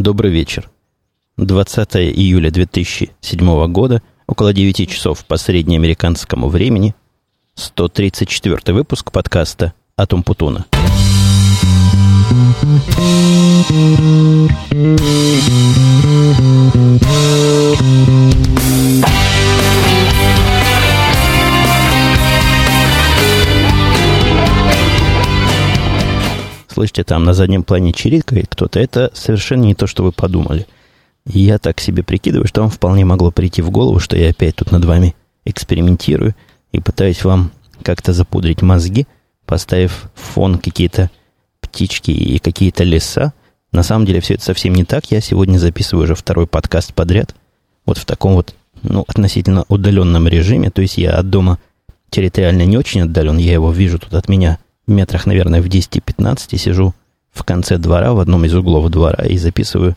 Добрый вечер. 20 июля 2007 года, около 9 часов по среднеамериканскому времени, 134 выпуск подкаста «Атум Путуна». Слышите, там на заднем плане чирикает кто-то, это совершенно не то, что вы подумали. я так себе прикидываю, что вам вполне могло прийти в голову, что я опять тут над вами экспериментирую и пытаюсь вам как-то запудрить мозги, поставив в фон какие-то птички и какие-то леса. На самом деле все это совсем не так. Я сегодня записываю уже второй подкаст подряд. Вот в таком вот, ну, относительно удаленном режиме. То есть я от дома территориально не очень отдален. Я его вижу тут от меня метрах, наверное, в 10-15 сижу в конце двора, в одном из углов двора, и записываю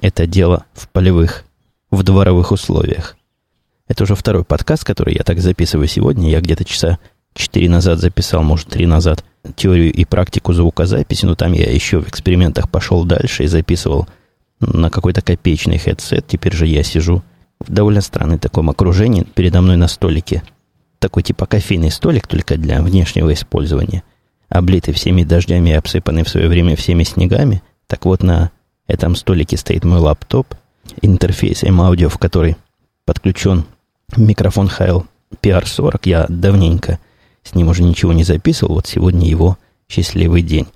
это дело в полевых, в дворовых условиях. Это уже второй подкаст, который я так записываю сегодня. Я где-то часа 4 назад записал, может, 3 назад, теорию и практику звукозаписи, но там я еще в экспериментах пошел дальше и записывал на какой-то копеечный хедсет. Теперь же я сижу в довольно странном таком окружении. Передо мной на столике такой типа кофейный столик, только для внешнего использования, облитый всеми дождями и обсыпанный в свое время всеми снегами. Так вот, на этом столике стоит мой лаптоп, интерфейс M-Audio, в который подключен микрофон Хайл PR40. Я давненько с ним уже ничего не записывал, вот сегодня его счастливый день.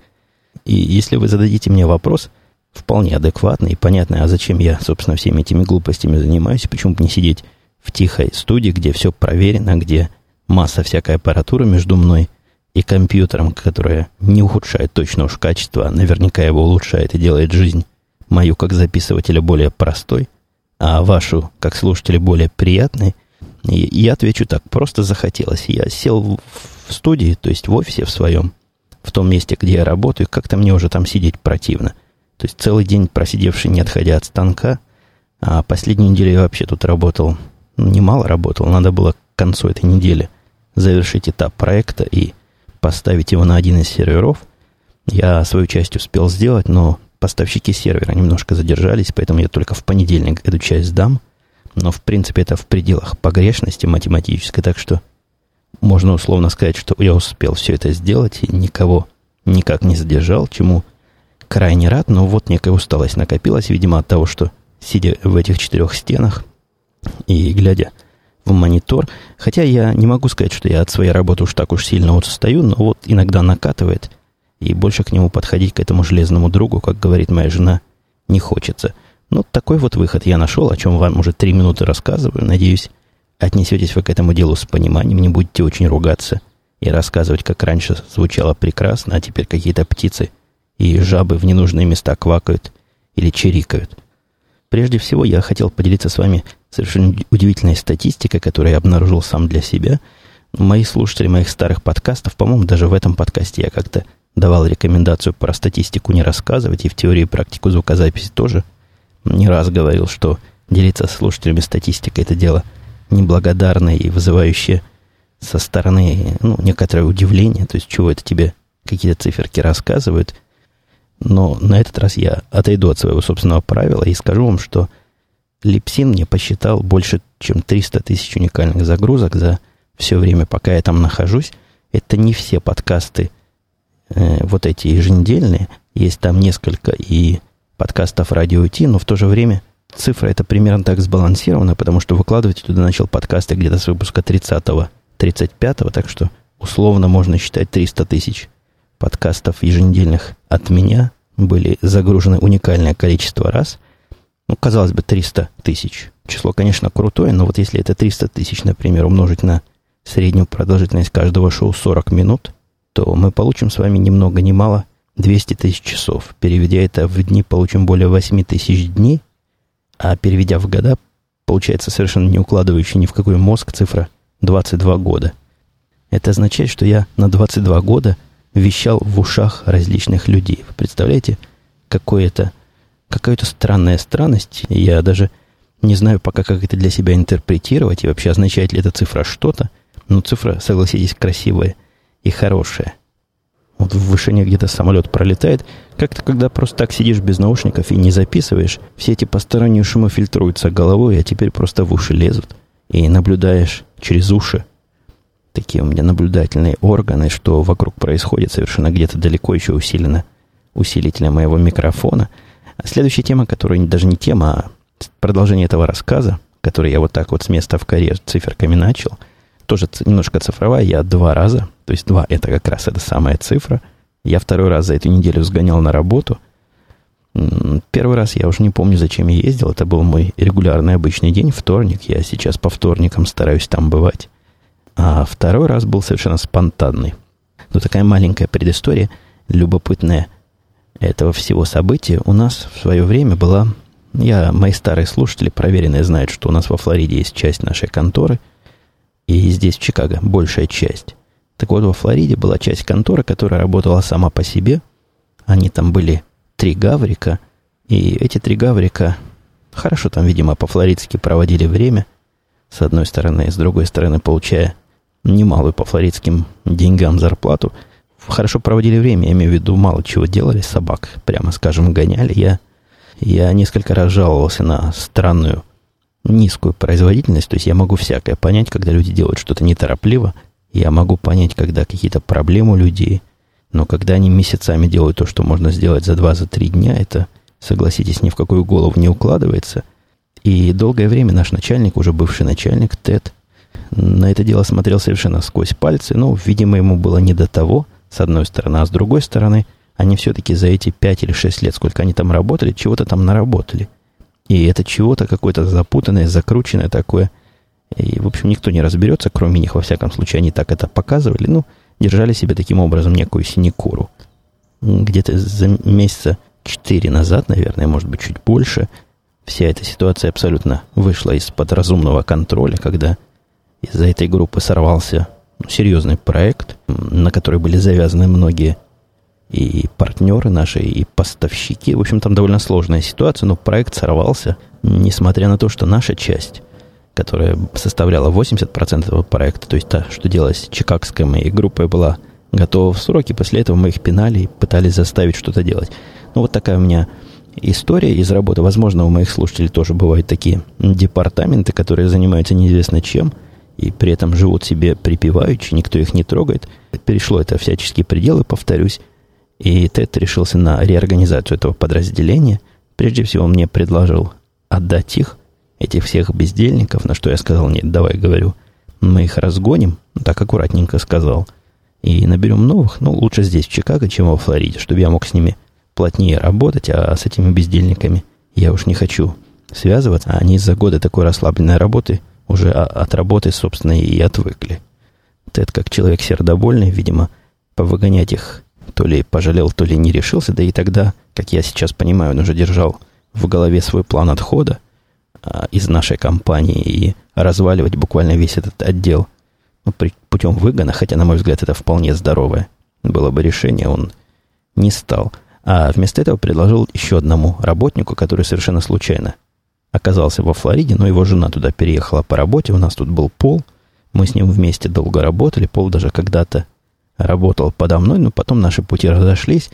И если вы зададите мне вопрос, вполне адекватный и понятный, а зачем я, собственно, всеми этими глупостями занимаюсь, почему бы не сидеть в тихой студии, где все проверено, где масса всякой аппаратуры между мной и компьютером, которая не ухудшает точно уж качество, а наверняка его улучшает и делает жизнь мою как записывателя более простой, а вашу как слушателя более приятной. И я отвечу так, просто захотелось. Я сел в студии, то есть в офисе в своем, в том месте, где я работаю, как-то мне уже там сидеть противно. То есть целый день просидевший, не отходя от станка, а последнюю неделю я вообще тут работал немало работал. Надо было к концу этой недели завершить этап проекта и поставить его на один из серверов. Я свою часть успел сделать, но поставщики сервера немножко задержались, поэтому я только в понедельник эту часть сдам. Но, в принципе, это в пределах погрешности математической, так что можно условно сказать, что я успел все это сделать и никого никак не задержал, чему крайне рад, но вот некая усталость накопилась, видимо, от того, что, сидя в этих четырех стенах, и глядя в монитор. Хотя я не могу сказать, что я от своей работы уж так уж сильно вот стою, но вот иногда накатывает, и больше к нему подходить, к этому железному другу, как говорит моя жена, не хочется. Ну, такой вот выход я нашел, о чем вам уже три минуты рассказываю. Надеюсь, отнесетесь вы к этому делу с пониманием, не будете очень ругаться и рассказывать, как раньше звучало прекрасно, а теперь какие-то птицы и жабы в ненужные места квакают или чирикают. Прежде всего, я хотел поделиться с вами совершенно удивительной статистикой, которую я обнаружил сам для себя. Мои слушатели моих старых подкастов, по-моему, даже в этом подкасте я как-то давал рекомендацию про статистику не рассказывать, и в теории и практику звукозаписи тоже не раз говорил, что делиться с слушателями статистикой – это дело неблагодарное и вызывающее со стороны ну, некоторое удивление, то есть чего это тебе какие-то циферки рассказывают. Но на этот раз я отойду от своего собственного правила и скажу вам, что – Липсин мне посчитал больше, чем 300 тысяч уникальных загрузок за все время, пока я там нахожусь. Это не все подкасты э, вот эти еженедельные. Есть там несколько и подкастов радио Ти, но в то же время цифра это примерно так сбалансирована, потому что выкладывать туда начал подкасты где-то с выпуска 30-го, 35-го, так что условно можно считать 300 тысяч подкастов еженедельных от меня были загружены уникальное количество раз – ну, казалось бы, 300 тысяч. Число, конечно, крутое, но вот если это 300 тысяч, например, умножить на среднюю продолжительность каждого шоу 40 минут, то мы получим с вами ни много ни мало 200 тысяч часов. Переведя это в дни, получим более 8 тысяч дней, а переведя в года, получается совершенно не укладывающая ни в какой мозг цифра 22 года. Это означает, что я на 22 года вещал в ушах различных людей. Вы представляете, какой это какая-то странная странность. Я даже не знаю пока, как это для себя интерпретировать и вообще означает ли эта цифра что-то. Но цифра, согласитесь, красивая и хорошая. Вот в вышине где-то самолет пролетает. Как-то, когда просто так сидишь без наушников и не записываешь, все эти посторонние шумы фильтруются головой, а теперь просто в уши лезут. И наблюдаешь через уши. Такие у меня наблюдательные органы, что вокруг происходит совершенно где-то далеко еще усилено усилителя моего микрофона. Следующая тема, которая даже не тема, а продолжение этого рассказа, который я вот так вот с места в коре циферками начал, тоже немножко цифровая, я два раза, то есть два это как раз эта самая цифра, я второй раз за эту неделю сгонял на работу. Первый раз я уже не помню, зачем я ездил. Это был мой регулярный обычный день, вторник. Я сейчас по вторникам стараюсь там бывать. А второй раз был совершенно спонтанный. Ну, такая маленькая предыстория, любопытная этого всего события. У нас в свое время была я, мои старые слушатели, проверенные, знают, что у нас во Флориде есть часть нашей конторы, и здесь, в Чикаго, большая часть. Так вот, во Флориде была часть конторы, которая работала сама по себе. Они там были три гаврика, и эти три гаврика хорошо там, видимо, по-флоридски проводили время, с одной стороны, с другой стороны, получая немалую по флоридским деньгам зарплату. Хорошо проводили время, я имею в виду, мало чего делали, собак, прямо скажем, гоняли. Я я несколько раз жаловался на странную низкую производительность. То есть я могу всякое понять, когда люди делают что-то неторопливо. Я могу понять, когда какие-то проблемы у людей. Но когда они месяцами делают то, что можно сделать за два, за три дня, это, согласитесь, ни в какую голову не укладывается. И долгое время наш начальник, уже бывший начальник, Тед, на это дело смотрел совершенно сквозь пальцы. Ну, видимо, ему было не до того, с одной стороны. А с другой стороны – они все-таки за эти пять или шесть лет, сколько они там работали, чего-то там наработали. И это чего-то какое-то запутанное, закрученное такое. И, в общем, никто не разберется, кроме них, во всяком случае, они так это показывали. Ну, держали себе таким образом некую синекуру. Где-то за месяца четыре назад, наверное, может быть, чуть больше, вся эта ситуация абсолютно вышла из-под разумного контроля, когда из-за этой группы сорвался серьезный проект, на который были завязаны многие и партнеры наши, и поставщики. В общем, там довольно сложная ситуация, но проект сорвался, несмотря на то, что наша часть, которая составляла 80% этого проекта, то есть та, что делалась чикагской моей группой, была готова в сроки. После этого мы их пинали и пытались заставить что-то делать. Ну, вот такая у меня история из работы. Возможно, у моих слушателей тоже бывают такие департаменты, которые занимаются неизвестно чем, и при этом живут себе припеваючи, никто их не трогает. Перешло это всяческие пределы, повторюсь. И Тед решился на реорганизацию этого подразделения. Прежде всего, мне предложил отдать их, этих всех бездельников, на что я сказал, нет, давай, говорю, мы их разгоним, так аккуратненько сказал, и наберем новых, ну, лучше здесь, в Чикаго, чем во Флориде, чтобы я мог с ними плотнее работать, а с этими бездельниками я уж не хочу связываться, а они из-за года такой расслабленной работы уже от работы, собственно, и отвыкли. Тед, как человек сердобольный, видимо, повыгонять их то ли пожалел, то ли не решился, да и тогда, как я сейчас понимаю, он уже держал в голове свой план отхода а, из нашей компании и разваливать буквально весь этот отдел ну, при, путем выгона, хотя, на мой взгляд, это вполне здоровое было бы решение, он не стал. А вместо этого предложил еще одному работнику, который совершенно случайно оказался во Флориде, но его жена туда переехала по работе, у нас тут был Пол, мы с ним вместе долго работали, Пол даже когда-то работал подо мной, но потом наши пути разошлись.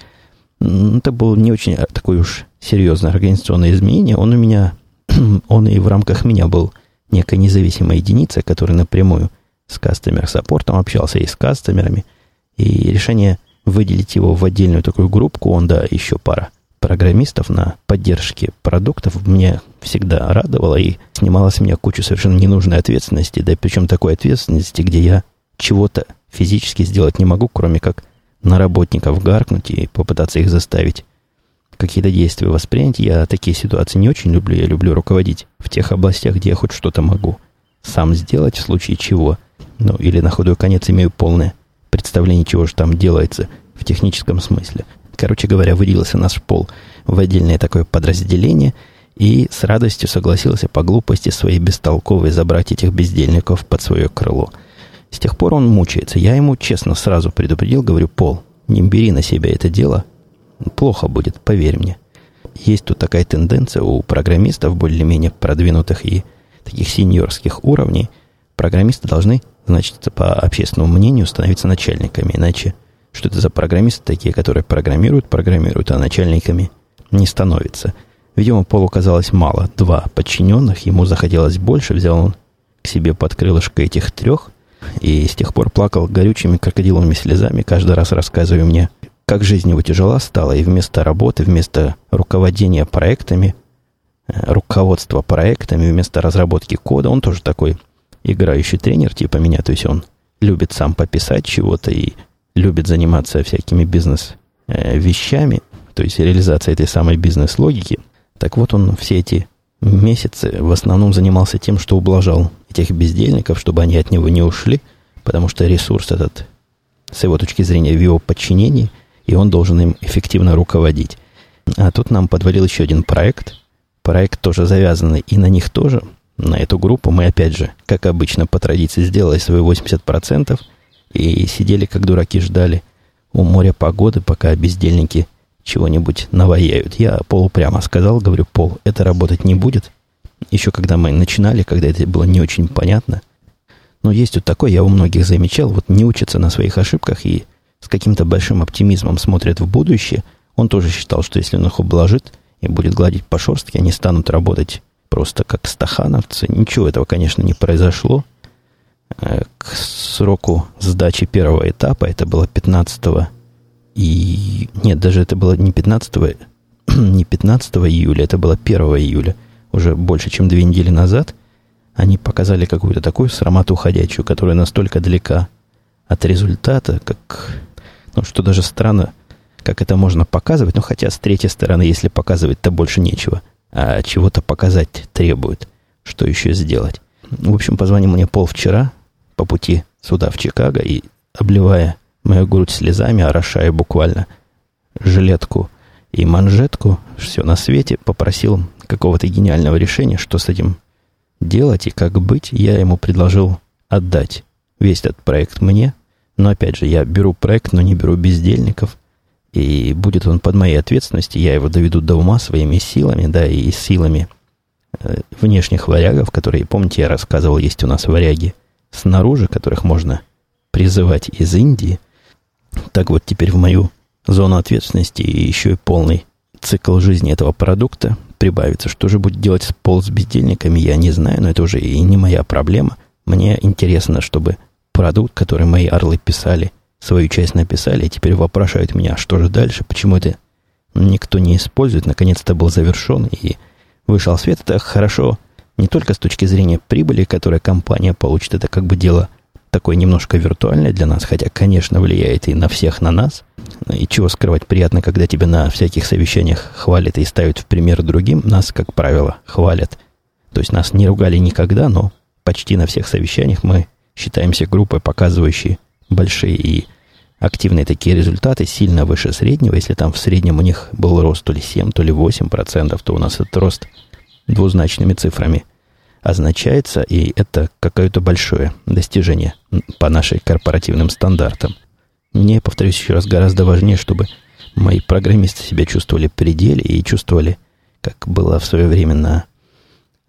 Это было не очень а, такое уж серьезное организационное изменение. Он у меня, он и в рамках меня был некая независимая единица, которая напрямую с кастомер-саппортом общался и с кастомерами. И решение выделить его в отдельную такую группку, он, да, еще пара программистов на поддержке продуктов мне всегда радовало и снимала с меня кучу совершенно ненужной ответственности, да причем такой ответственности, где я чего-то физически сделать не могу, кроме как на работников гаркнуть и попытаться их заставить какие-то действия воспринять. Я такие ситуации не очень люблю. Я люблю руководить в тех областях, где я хоть что-то могу сам сделать, в случае чего. Ну, или на худой конец имею полное представление, чего же там делается в техническом смысле. Короче говоря, выделился наш пол в отдельное такое подразделение и с радостью согласился по глупости своей бестолковой забрать этих бездельников под свое крыло – с тех пор он мучается. Я ему честно сразу предупредил, говорю, Пол, не бери на себя это дело. Плохо будет, поверь мне. Есть тут такая тенденция у программистов более-менее продвинутых и таких сеньорских уровней. Программисты должны, значит, по общественному мнению становиться начальниками, иначе что это за программисты такие, которые программируют, программируют, а начальниками не становятся. Видимо, Полу казалось мало. Два подчиненных, ему захотелось больше, взял он к себе под крылышко этих трех, и с тех пор плакал горючими крокодиловыми слезами, каждый раз рассказывая мне, как жизнь его тяжела стала, и вместо работы, вместо руководения проектами, э, руководства проектами, вместо разработки кода, он тоже такой играющий тренер типа меня, то есть он любит сам пописать чего-то и любит заниматься всякими бизнес-вещами, то есть реализация этой самой бизнес-логики. Так вот, он все эти месяцы в основном занимался тем, что ублажал этих бездельников, чтобы они от него не ушли, потому что ресурс этот, с его точки зрения, в его подчинении, и он должен им эффективно руководить. А тут нам подвалил еще один проект. Проект тоже завязанный, и на них тоже, на эту группу мы опять же, как обычно, по традиции сделали свои 80%, и сидели, как дураки, ждали у моря погоды, пока бездельники чего-нибудь наваяют. Я Полу прямо сказал, говорю, Пол, это работать не будет. Еще когда мы начинали, когда это было не очень понятно. Но есть вот такой, я у многих замечал, вот не учатся на своих ошибках и с каким-то большим оптимизмом смотрят в будущее. Он тоже считал, что если он их обложит и будет гладить по шерстке, они станут работать просто как стахановцы. Ничего этого, конечно, не произошло. Э, к сроку сдачи первого этапа, это было 15 и... Нет, даже это было не 15, не 15 июля, это было 1 июля, уже больше, чем две недели назад, они показали какую-то такую срамату ходячую, которая настолько далека от результата, как... Ну, что даже странно, как это можно показывать, ну, хотя с третьей стороны, если показывать-то больше нечего, а чего-то показать требует, что еще сделать. В общем, позвонил мне Пол вчера по пути сюда, в Чикаго, и, обливая мою грудь слезами, орошая буквально жилетку и манжетку, все на свете, попросил какого-то гениального решения, что с этим делать и как быть. Я ему предложил отдать весь этот проект мне, но опять же, я беру проект, но не беру бездельников, и будет он под моей ответственностью, я его доведу до ума своими силами, да, и силами э, внешних варягов, которые, помните, я рассказывал, есть у нас варяги снаружи, которых можно призывать из Индии – так вот, теперь в мою зону ответственности и еще и полный цикл жизни этого продукта прибавится. Что же будет делать пол с бездельниками, я не знаю, но это уже и не моя проблема. Мне интересно, чтобы продукт, который мои орлы писали, свою часть написали, и теперь вопрошают меня, что же дальше, почему это никто не использует, наконец-то был завершен и вышел свет. Это хорошо не только с точки зрения прибыли, которую компания получит, это как бы дело такое немножко виртуальное для нас, хотя, конечно, влияет и на всех на нас. И чего скрывать, приятно, когда тебя на всяких совещаниях хвалят и ставят в пример другим. Нас, как правило, хвалят. То есть нас не ругали никогда, но почти на всех совещаниях мы считаемся группой, показывающей большие и активные такие результаты, сильно выше среднего. Если там в среднем у них был рост то ли 7, то ли 8 процентов, то у нас этот рост двузначными цифрами означается, и это какое-то большое достижение по нашим корпоративным стандартам. Мне, повторюсь еще раз, гораздо важнее, чтобы мои программисты себя чувствовали в пределе и чувствовали, как было в свое время на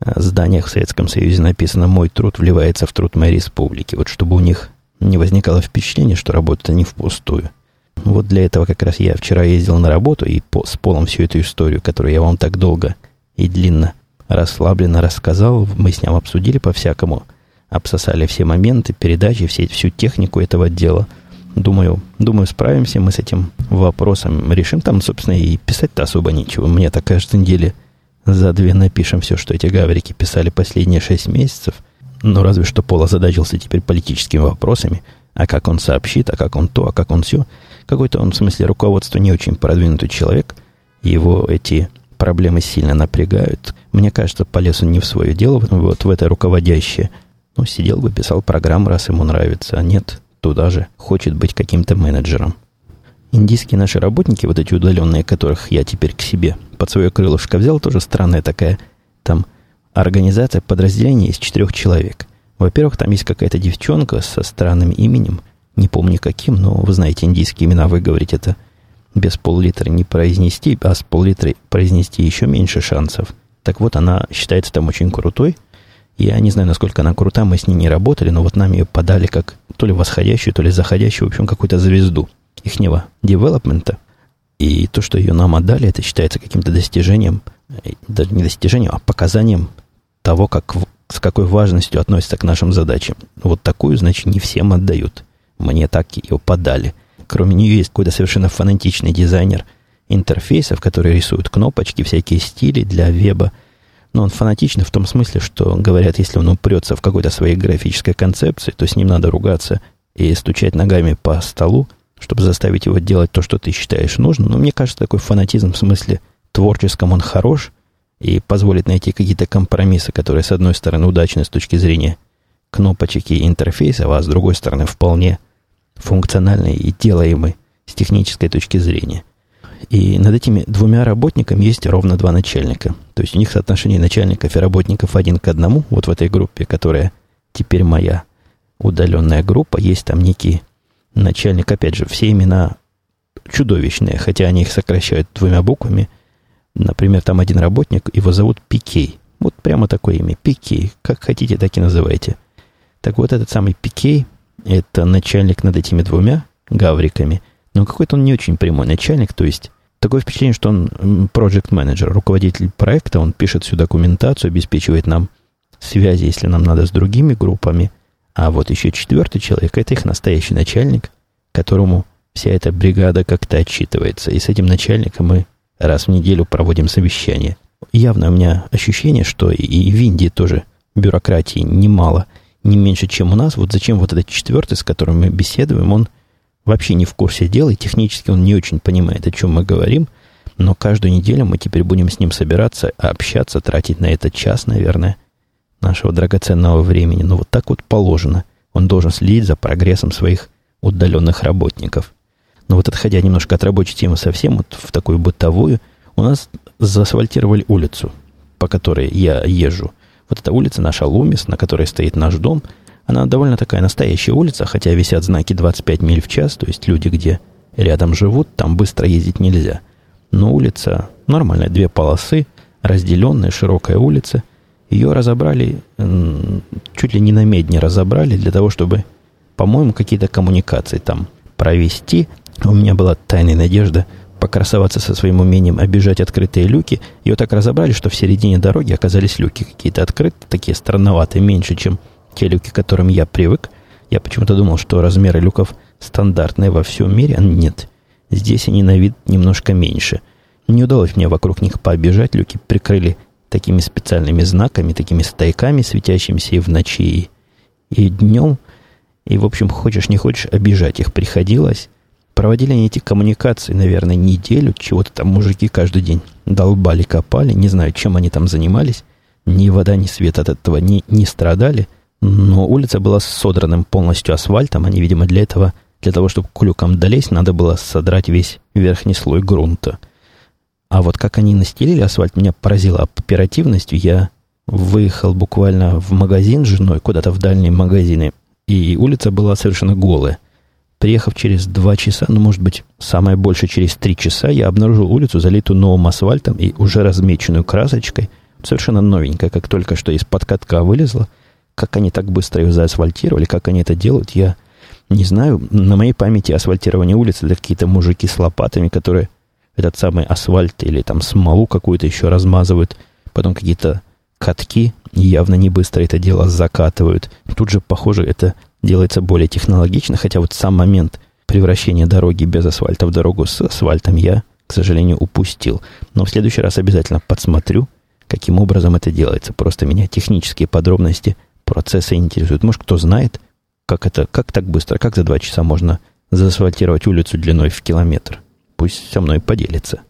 э, зданиях в Советском Союзе написано «Мой труд вливается в труд моей республики». Вот чтобы у них не возникало впечатления, что работают они впустую. Вот для этого как раз я вчера ездил на работу и по, с полом всю эту историю, которую я вам так долго и длинно расслабленно рассказал, мы с ним обсудили по-всякому, обсосали все моменты, передачи, все, всю технику этого дела. Думаю, думаю, справимся мы с этим вопросом, решим. Там, собственно, и писать-то особо нечего. Мне так каждой неделе за две напишем все, что эти гаврики писали последние шесть месяцев. Но разве что Пол озадачился теперь политическими вопросами. А как он сообщит, а как он то, а как он все. Какой-то он, в смысле, руководство не очень продвинутый человек. Его эти проблемы сильно напрягают. Мне кажется, полез он не в свое дело, вот в это руководящее. Ну, сидел бы, писал программу, раз ему нравится, а нет, туда же хочет быть каким-то менеджером. Индийские наши работники, вот эти удаленные, которых я теперь к себе под свое крылышко взял, тоже странная такая, там организация подразделения из четырех человек. Во-первых, там есть какая-то девчонка со странным именем, не помню каким, но вы знаете индийские имена, вы говорите это – без пол-литра не произнести, а с пол-литра произнести еще меньше шансов. Так вот, она считается там очень крутой. Я не знаю, насколько она крута, мы с ней не работали, но вот нам ее подали как то ли восходящую, то ли заходящую, в общем, какую-то звезду. ихнего девелопмента. И то, что ее нам отдали, это считается каким-то достижением, э, даже не достижением, а показанием того, как, с какой важностью относятся к нашим задачам. Вот такую, значит, не всем отдают. Мне так ее подали. Кроме нее есть какой-то совершенно фанатичный дизайнер интерфейсов, который рисует кнопочки, всякие стили для веба. Но он фанатичный в том смысле, что, говорят, если он упрется в какой-то своей графической концепции, то с ним надо ругаться и стучать ногами по столу, чтобы заставить его делать то, что ты считаешь нужным. Но мне кажется, такой фанатизм в смысле творческом он хорош и позволит найти какие-то компромиссы, которые, с одной стороны, удачны с точки зрения кнопочек и интерфейсов, а с другой стороны, вполне функциональны и делаемы с технической точки зрения. И над этими двумя работниками есть ровно два начальника. То есть у них соотношение начальников и работников один к одному. Вот в этой группе, которая теперь моя удаленная группа, есть там некий начальник. Опять же, все имена чудовищные, хотя они их сокращают двумя буквами. Например, там один работник, его зовут Пикей. Вот прямо такое имя, Пикей. Как хотите, так и называйте. Так вот, этот самый Пикей, это начальник над этими двумя гавриками. Но какой-то он не очень прямой начальник, то есть такое впечатление, что он project менеджер руководитель проекта, он пишет всю документацию, обеспечивает нам связи, если нам надо, с другими группами. А вот еще четвертый человек, это их настоящий начальник, которому вся эта бригада как-то отчитывается. И с этим начальником мы раз в неделю проводим совещание. Явно у меня ощущение, что и в Индии тоже бюрократии немало – не меньше, чем у нас. Вот зачем вот этот четвертый, с которым мы беседуем, он вообще не в курсе дела, и технически он не очень понимает, о чем мы говорим, но каждую неделю мы теперь будем с ним собираться, общаться, тратить на это час, наверное, нашего драгоценного времени. Но вот так вот положено. Он должен следить за прогрессом своих удаленных работников. Но вот отходя немножко от рабочей темы совсем, вот в такую бытовую, у нас заасфальтировали улицу, по которой я езжу. Вот эта улица наша Лумис, на которой стоит наш дом, она довольно такая настоящая улица, хотя висят знаки 25 миль в час, то есть люди, где рядом живут, там быстро ездить нельзя. Но улица нормальная, две полосы, разделенная, широкая улица. Ее разобрали, чуть ли не на медне разобрали, для того, чтобы, по-моему, какие-то коммуникации там провести. У меня была тайная надежда – покрасоваться со своим умением обижать открытые люки. Ее так разобрали, что в середине дороги оказались люки какие-то открытые, такие странноватые, меньше, чем те люки, к которым я привык. Я почему-то думал, что размеры люков стандартные во всем мире, а нет. Здесь они на вид немножко меньше. Не удалось мне вокруг них пообижать, люки прикрыли такими специальными знаками, такими стайками, светящимися и в ночи, и, и днем. И, в общем, хочешь не хочешь, обижать их приходилось. Проводили они эти коммуникации, наверное, неделю, чего-то там мужики каждый день долбали, копали, не знаю, чем они там занимались. Ни вода, ни свет от этого не, не страдали, но улица была с содранным полностью асфальтом, они, видимо, для этого, для того, чтобы к люкам долезть, надо было содрать весь верхний слой грунта. А вот как они настелили асфальт, меня поразило оперативностью. Я выехал буквально в магазин с женой, куда-то в дальние магазины, и улица была совершенно голая – Приехав через два часа, ну, может быть, самое больше через три часа, я обнаружил улицу, залитую новым асфальтом и уже размеченную красочкой, совершенно новенькая, как только что из-под катка вылезла. Как они так быстро ее заасфальтировали, как они это делают, я не знаю. На моей памяти асфальтирование улицы это какие-то мужики с лопатами, которые этот самый асфальт или там смолу какую-то еще размазывают, потом какие-то катки явно не быстро это дело закатывают. Тут же, похоже, это делается более технологично, хотя вот сам момент превращения дороги без асфальта в дорогу с асфальтом я, к сожалению, упустил. Но в следующий раз обязательно подсмотрю, каким образом это делается. Просто меня технические подробности процесса интересуют. Может, кто знает, как это, как так быстро, как за два часа можно заасфальтировать улицу длиной в километр. Пусть со мной поделится.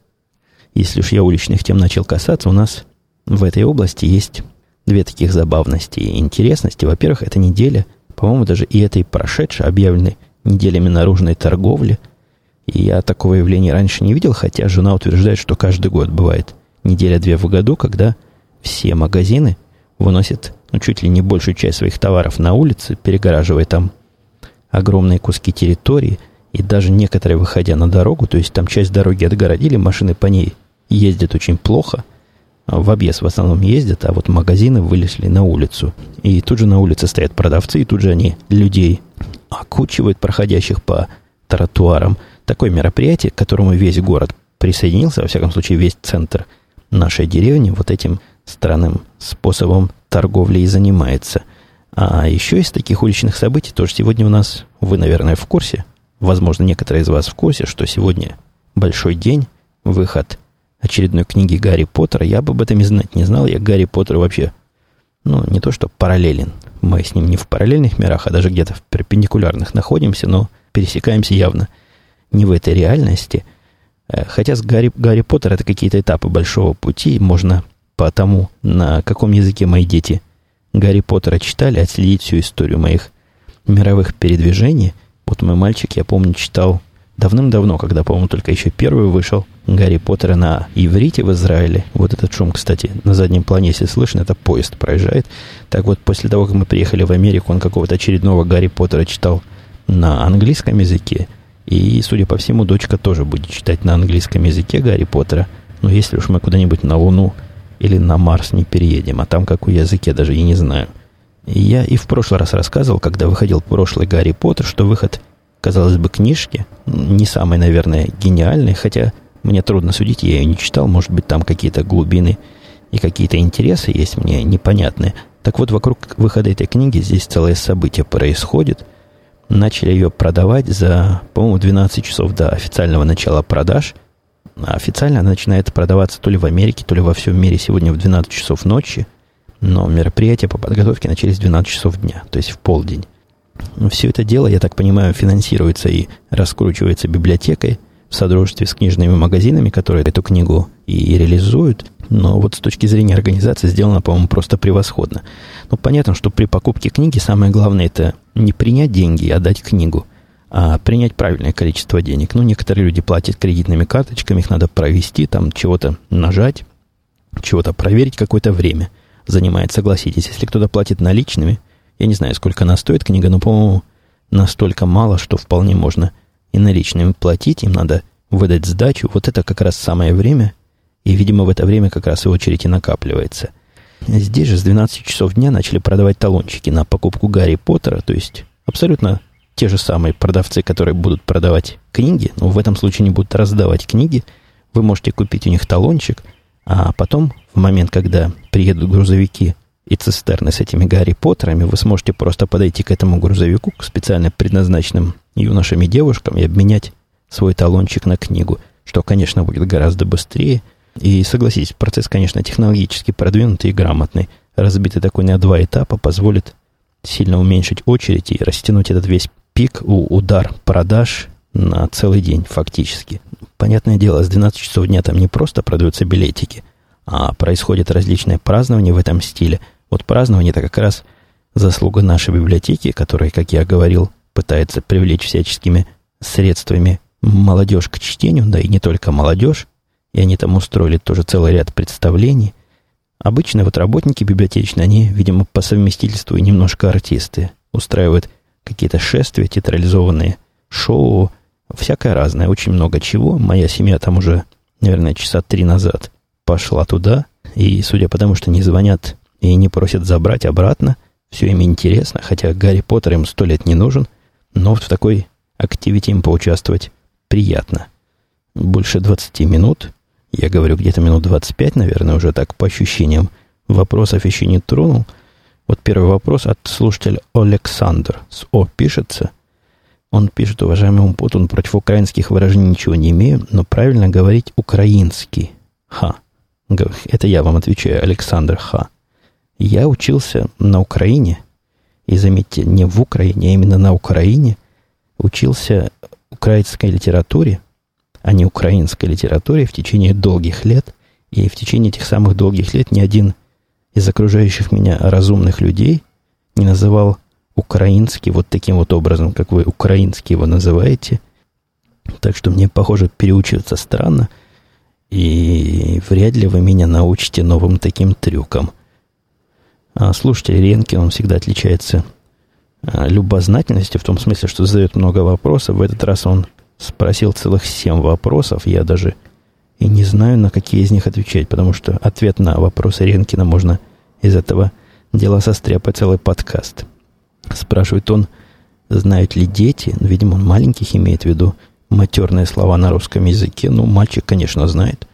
Если уж я уличных тем начал касаться, у нас в этой области есть две таких забавности и интересности. Во-первых, эта неделя – по-моему, даже и этой прошедшей, объявленной неделями наружной торговли. Я такого явления раньше не видел, хотя жена утверждает, что каждый год бывает неделя-две в году, когда все магазины выносят ну, чуть ли не большую часть своих товаров на улицы, перегораживая там огромные куски территории, и даже некоторые выходя на дорогу, то есть там часть дороги отгородили, машины по ней ездят очень плохо – в объезд в основном ездят, а вот магазины вылезли на улицу. И тут же на улице стоят продавцы, и тут же они людей окучивают, проходящих по тротуарам. такое мероприятие, к которому весь город присоединился, во всяком случае, весь центр нашей деревни вот этим странным способом торговли и занимается. А еще из таких уличных событий тоже сегодня у нас, вы, наверное, в курсе, возможно, некоторые из вас в курсе, что сегодня большой день, выход очередной книги Гарри Поттера. Я бы об этом и знать не знал. Я Гарри Поттер вообще, ну, не то что параллелен. Мы с ним не в параллельных мирах, а даже где-то в перпендикулярных находимся, но пересекаемся явно не в этой реальности. Э, хотя с Гарри, Гарри Поттер это какие-то этапы большого пути. Можно по тому, на каком языке мои дети Гарри Поттера читали, отследить всю историю моих мировых передвижений. Вот мой мальчик, я помню, читал давным-давно, когда, по-моему, только еще первый вышел Гарри Поттера на иврите в Израиле. Вот этот шум, кстати, на заднем плане, если слышно, это поезд проезжает. Так вот, после того, как мы приехали в Америку, он какого-то очередного Гарри Поттера читал на английском языке. И, судя по всему, дочка тоже будет читать на английском языке Гарри Поттера. Но если уж мы куда-нибудь на Луну или на Марс не переедем, а там какой языке даже и не знаю. Я и в прошлый раз рассказывал, когда выходил прошлый Гарри Поттер, что выход казалось бы, книжки, не самой, наверное, гениальной, хотя мне трудно судить, я ее не читал, может быть, там какие-то глубины и какие-то интересы есть мне непонятные. Так вот, вокруг выхода этой книги здесь целое событие происходит. Начали ее продавать за, по-моему, 12 часов до официального начала продаж. А официально она начинает продаваться то ли в Америке, то ли во всем мире сегодня в 12 часов ночи. Но мероприятия по подготовке начались в 12 часов дня, то есть в полдень. Все это дело, я так понимаю, финансируется и раскручивается библиотекой в содружестве с книжными магазинами, которые эту книгу и реализуют. Но вот с точки зрения организации сделано, по-моему, просто превосходно. Ну, понятно, что при покупке книги самое главное это не принять деньги и отдать книгу, а принять правильное количество денег. Ну, некоторые люди платят кредитными карточками, их надо провести, там чего-то нажать, чего-то проверить какое-то время. Занимает, согласитесь, если кто-то платит наличными – я не знаю, сколько она стоит, книга, но, по-моему, настолько мало, что вполне можно и наличными платить. Им надо выдать сдачу. Вот это как раз самое время. И, видимо, в это время как раз и очередь и накапливается. Здесь же с 12 часов дня начали продавать талончики на покупку Гарри Поттера. То есть абсолютно те же самые продавцы, которые будут продавать книги, но в этом случае не будут раздавать книги. Вы можете купить у них талончик, а потом, в момент, когда приедут грузовики и цистерны с этими Гарри Поттерами, вы сможете просто подойти к этому грузовику, к специально предназначенным юношам и девушкам, и обменять свой талончик на книгу, что, конечно, будет гораздо быстрее. И согласитесь, процесс, конечно, технологически продвинутый и грамотный. Разбитый такой на два этапа позволит сильно уменьшить очередь и растянуть этот весь пик, у удар продаж на целый день фактически. Понятное дело, с 12 часов дня там не просто продаются билетики, а происходит различные празднования в этом стиле – вот празднование – это как раз заслуга нашей библиотеки, которая, как я говорил, пытается привлечь всяческими средствами молодежь к чтению, да и не только молодежь, и они там устроили тоже целый ряд представлений. Обычно вот работники библиотечные, они, видимо, по совместительству и немножко артисты, устраивают какие-то шествия, театрализованные шоу, всякое разное, очень много чего. Моя семья там уже, наверное, часа три назад пошла туда, и судя по тому, что не звонят и не просят забрать обратно. Все им интересно, хотя Гарри Поттер им сто лет не нужен, но вот в такой активити им поучаствовать приятно. Больше 20 минут, я говорю где-то минут 25, наверное, уже так по ощущениям, вопросов еще не тронул. Вот первый вопрос от слушателя Александр. С О пишется. Он пишет, уважаемый Умпут, он против украинских выражений ничего не имею, но правильно говорить украинский. Ха. Это я вам отвечаю, Александр Ха. Я учился на Украине, и заметьте, не в Украине, а именно на Украине, учился украинской литературе, а не украинской литературе в течение долгих лет. И в течение этих самых долгих лет ни один из окружающих меня разумных людей не называл украинский вот таким вот образом, как вы украинский его называете. Так что мне, похоже, переучиваться странно. И вряд ли вы меня научите новым таким трюкам – а слушатель Ренки, он всегда отличается а, любознательностью, в том смысле, что задает много вопросов. В этот раз он спросил целых семь вопросов. Я даже и не знаю, на какие из них отвечать, потому что ответ на вопросы Ренкина можно из этого дела состряпать целый подкаст. Спрашивает он, знают ли дети, ну, видимо, он маленьких имеет в виду, матерные слова на русском языке. Ну, мальчик, конечно, знает.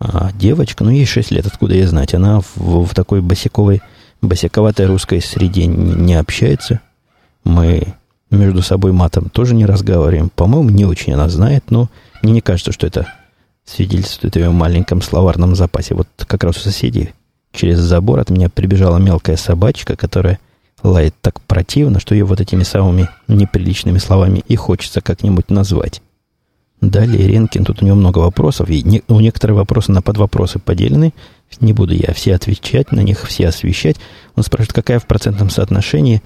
А девочка, ну, ей 6 лет, откуда ей знать? Она в, в такой босиковой, босиковатой русской среде не общается. Мы между собой матом тоже не разговариваем. По-моему, не очень она знает, но мне не кажется, что это свидетельствует о ее маленьком словарном запасе. Вот как раз у соседей через забор от меня прибежала мелкая собачка, которая лает так противно, что ее вот этими самыми неприличными словами и хочется как-нибудь назвать. Далее Ренкин, тут у него много вопросов, и не, у некоторых вопросы на подвопросы поделены. Не буду я все отвечать, на них все освещать. Он спрашивает, какая в процентном соотношении.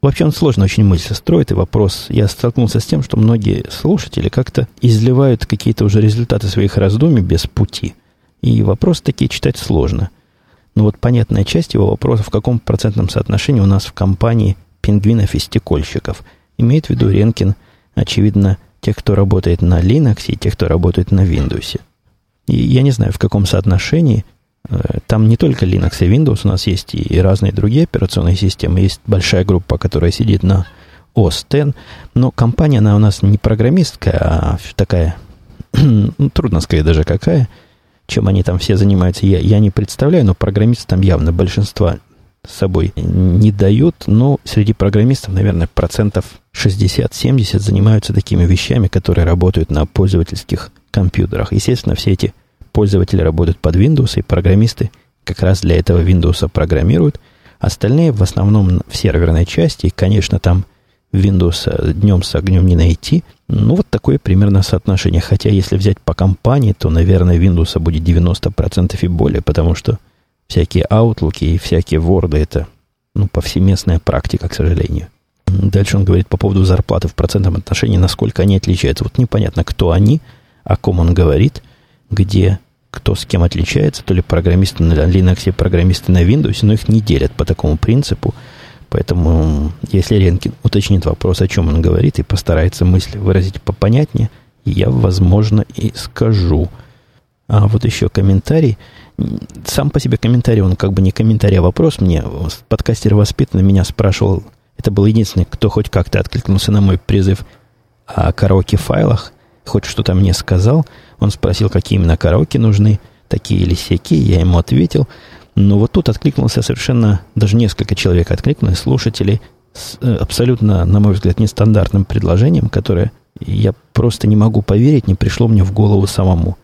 Вообще он сложно очень мысль строит, и вопрос... Я столкнулся с тем, что многие слушатели как-то изливают какие-то уже результаты своих раздумий без пути. И вопросы такие читать сложно. Но вот понятная часть его вопроса, в каком процентном соотношении у нас в компании пингвинов и стекольщиков. Имеет в виду Ренкин, очевидно, тех, кто работает на Linux и тех, кто работает на Windows. И я не знаю, в каком соотношении. Э, там не только Linux и Windows, у нас есть и разные другие операционные системы. Есть большая группа, которая сидит на OS X, но компания, она у нас не программистская, а такая, ну, трудно сказать даже какая, чем они там все занимаются, я, я не представляю, но программисты там явно большинства с собой не дают, но среди программистов, наверное, процентов 60-70 занимаются такими вещами, которые работают на пользовательских компьютерах. Естественно, все эти пользователи работают под Windows, и программисты как раз для этого Windows программируют. Остальные в основном в серверной части, и, конечно, там Windows днем с огнем не найти. Ну, вот такое примерно соотношение. Хотя, если взять по компании, то, наверное, Windows будет 90% и более, потому что всякие Outlook и всякие Word это ну, повсеместная практика, к сожалению. Дальше он говорит по поводу зарплаты в процентном отношении, насколько они отличаются. Вот непонятно, кто они, о ком он говорит, где, кто с кем отличается, то ли программисты на Linux, программисты на Windows, но их не делят по такому принципу. Поэтому, если Ренкин уточнит вопрос, о чем он говорит, и постарается мысль выразить попонятнее, я, возможно, и скажу. А вот еще комментарий – сам по себе комментарий, он как бы не комментарий, а вопрос мне. Подкастер воспитанный меня спрашивал, это был единственный, кто хоть как-то откликнулся на мой призыв о караоке-файлах, хоть что-то мне сказал. Он спросил, какие именно караоке нужны, такие или сяки, я ему ответил. Но вот тут откликнулся совершенно, даже несколько человек откликнулось, слушателей, с э, абсолютно, на мой взгляд, нестандартным предложением, которое я просто не могу поверить, не пришло мне в голову самому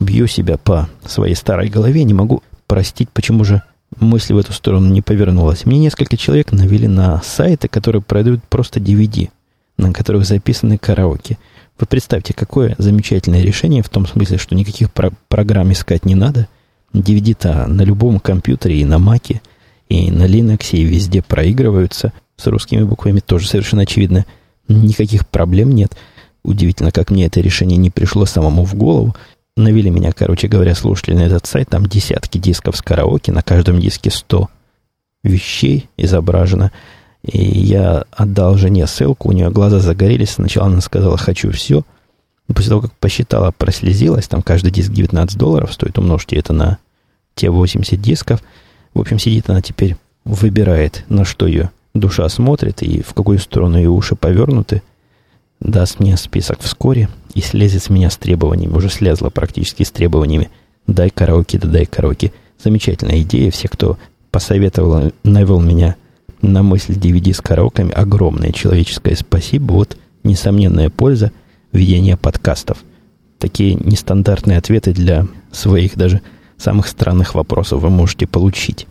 бью себя по своей старой голове, не могу простить, почему же мысль в эту сторону не повернулась. Мне несколько человек навели на сайты, которые продают просто DVD, на которых записаны караоке. Вы представьте, какое замечательное решение, в том смысле, что никаких про- программ искать не надо. DVD-то на любом компьютере и на Маке, и на Linux, и везде проигрываются. С русскими буквами тоже совершенно очевидно. Никаких проблем нет. Удивительно, как мне это решение не пришло самому в голову навели меня, короче говоря, слушатели на этот сайт. Там десятки дисков с караоке, на каждом диске 100 вещей изображено. И я отдал жене ссылку, у нее глаза загорелись. Сначала она сказала «хочу все». После того, как посчитала, прослезилась, там каждый диск 19 долларов стоит, умножьте это на те 80 дисков. В общем, сидит она теперь, выбирает, на что ее душа смотрит и в какую сторону ее уши повернуты – даст мне список вскоре и слезет с меня с требованиями, уже слезла практически с требованиями. Дай караоке, да дай караоке. Замечательная идея. Все, кто посоветовал, навел меня на мысль DVD с караоками, огромное человеческое спасибо. Вот несомненная польза ведения подкастов. Такие нестандартные ответы для своих даже самых странных вопросов вы можете получить.